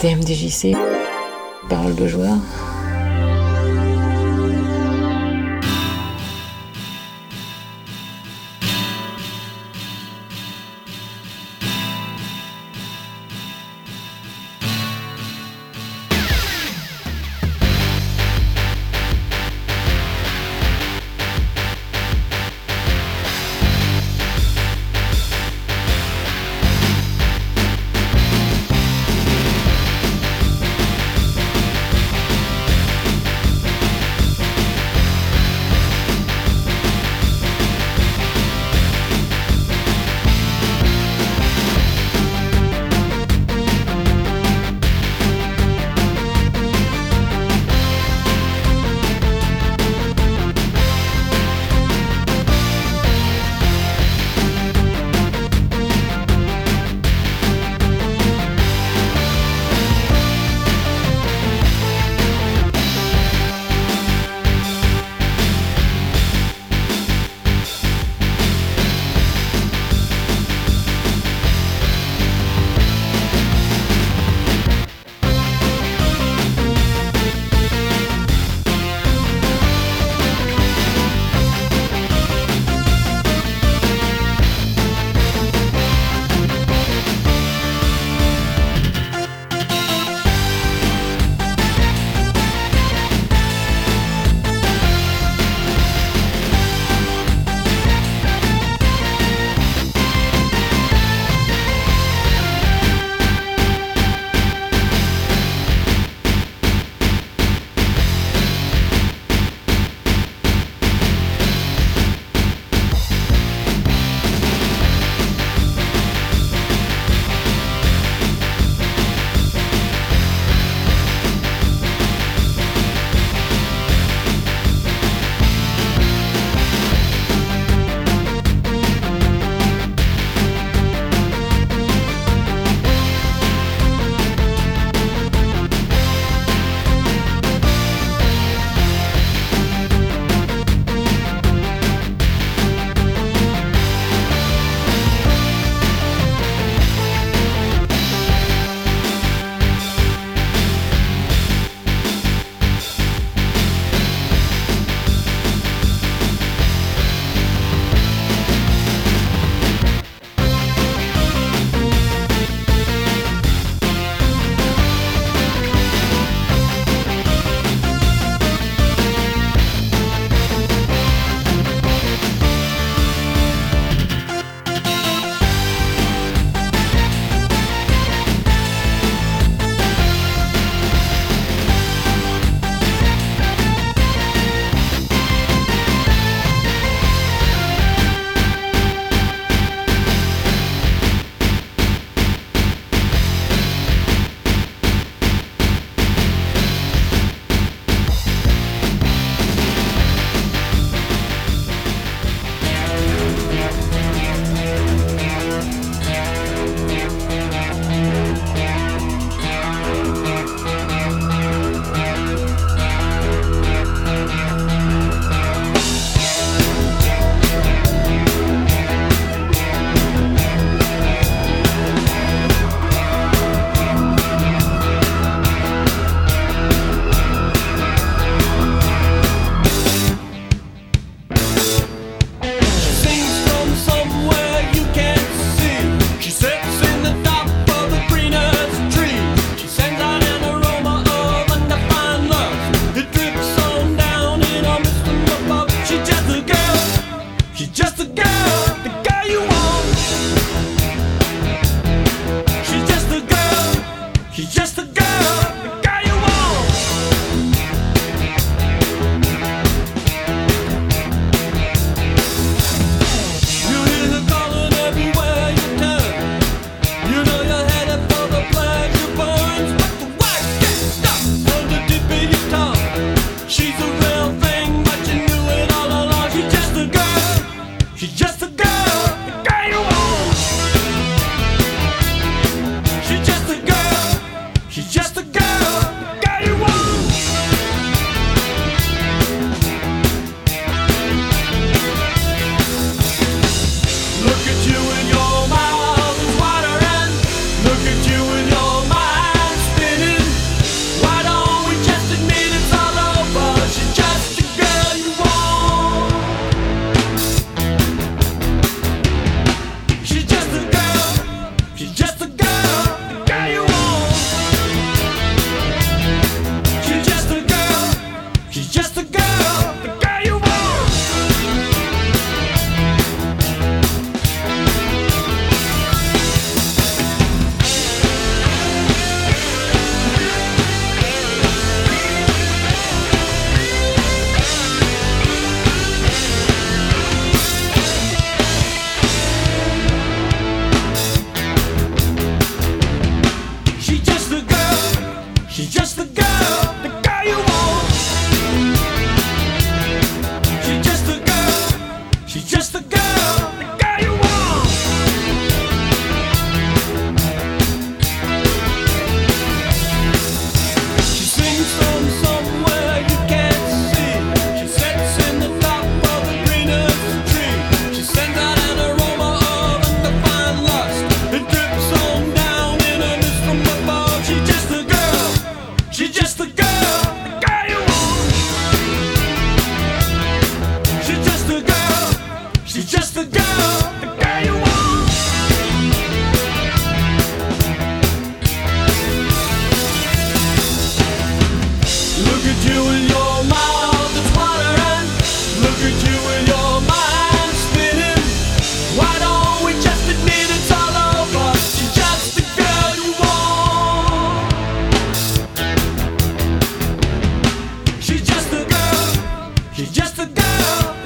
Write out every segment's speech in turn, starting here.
TMDJC, parole de joueur. now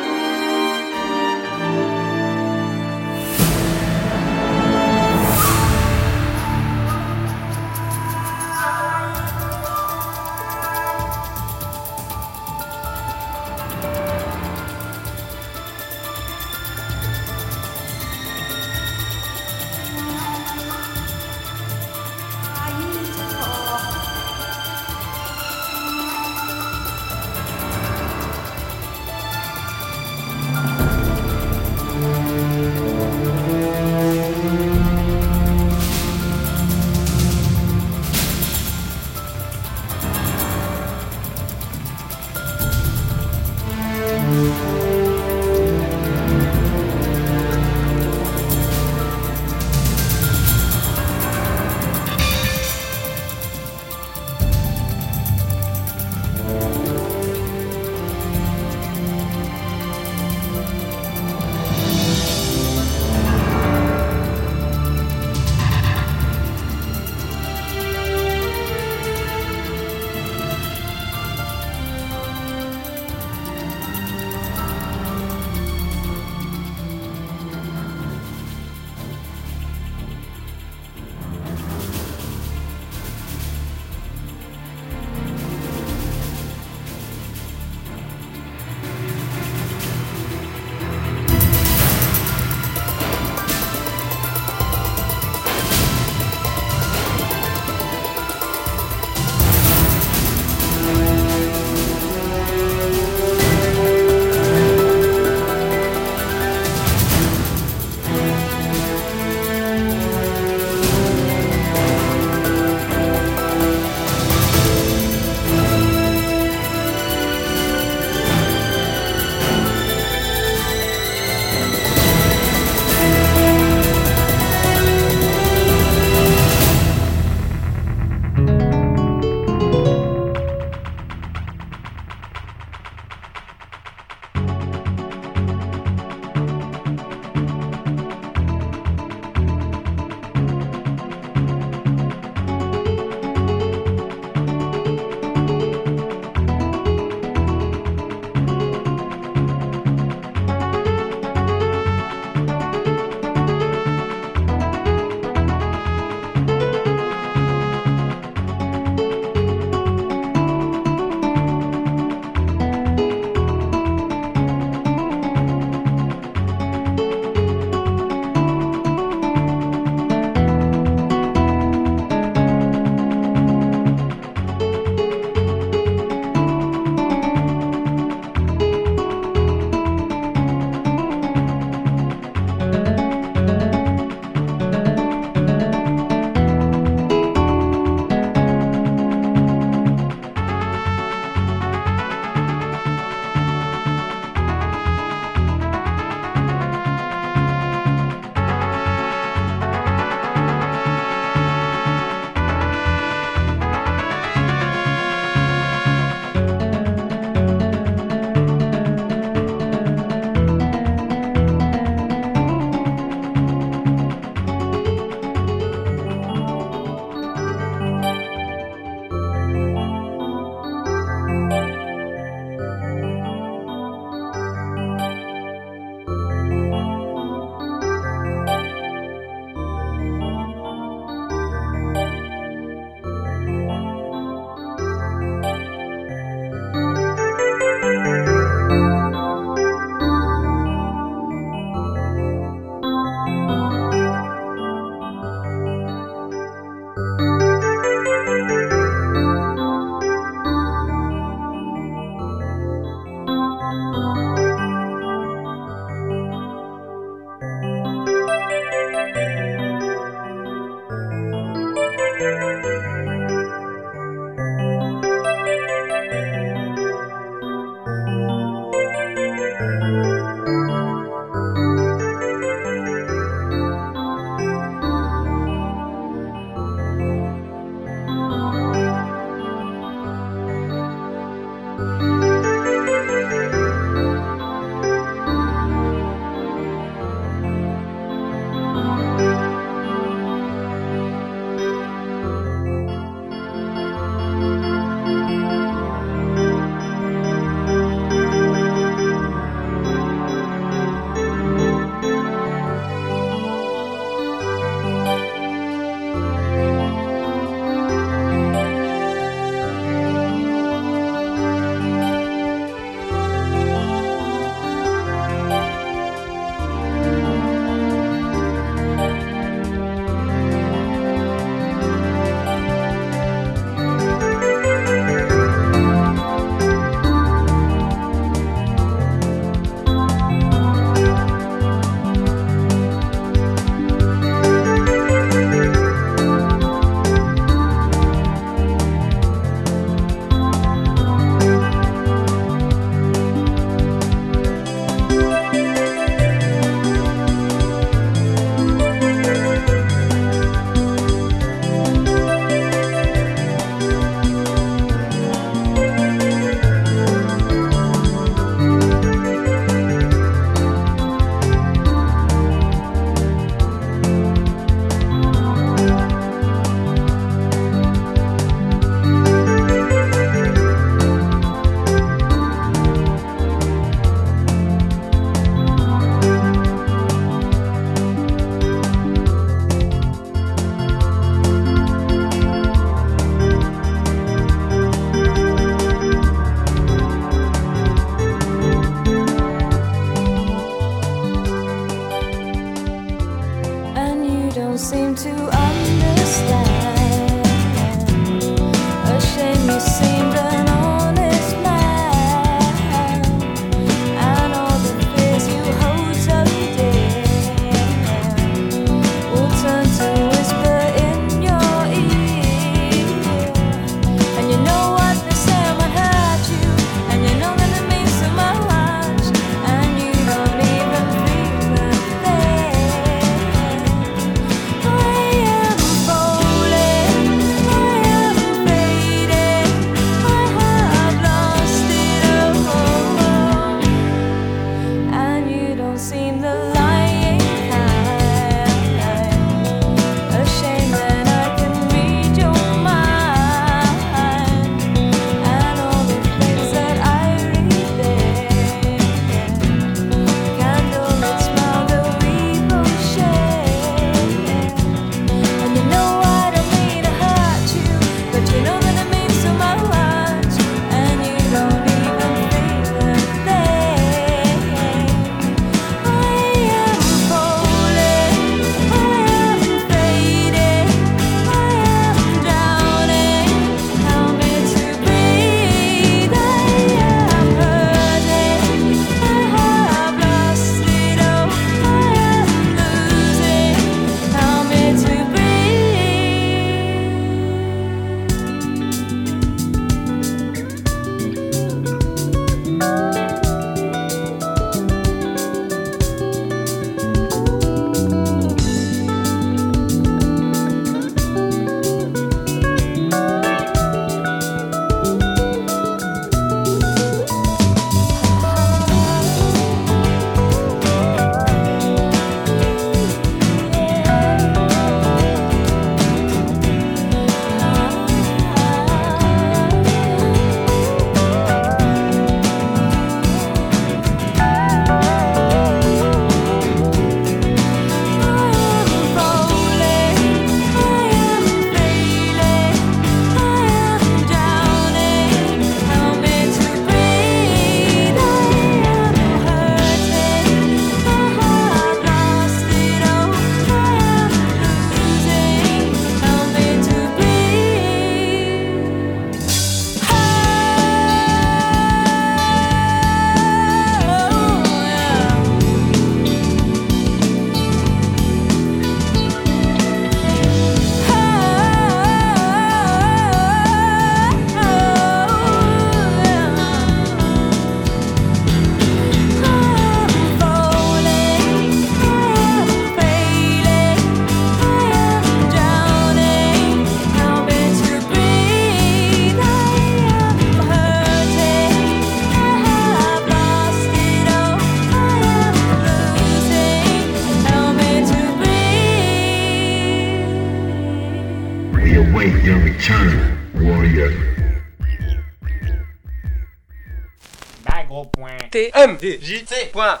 Bas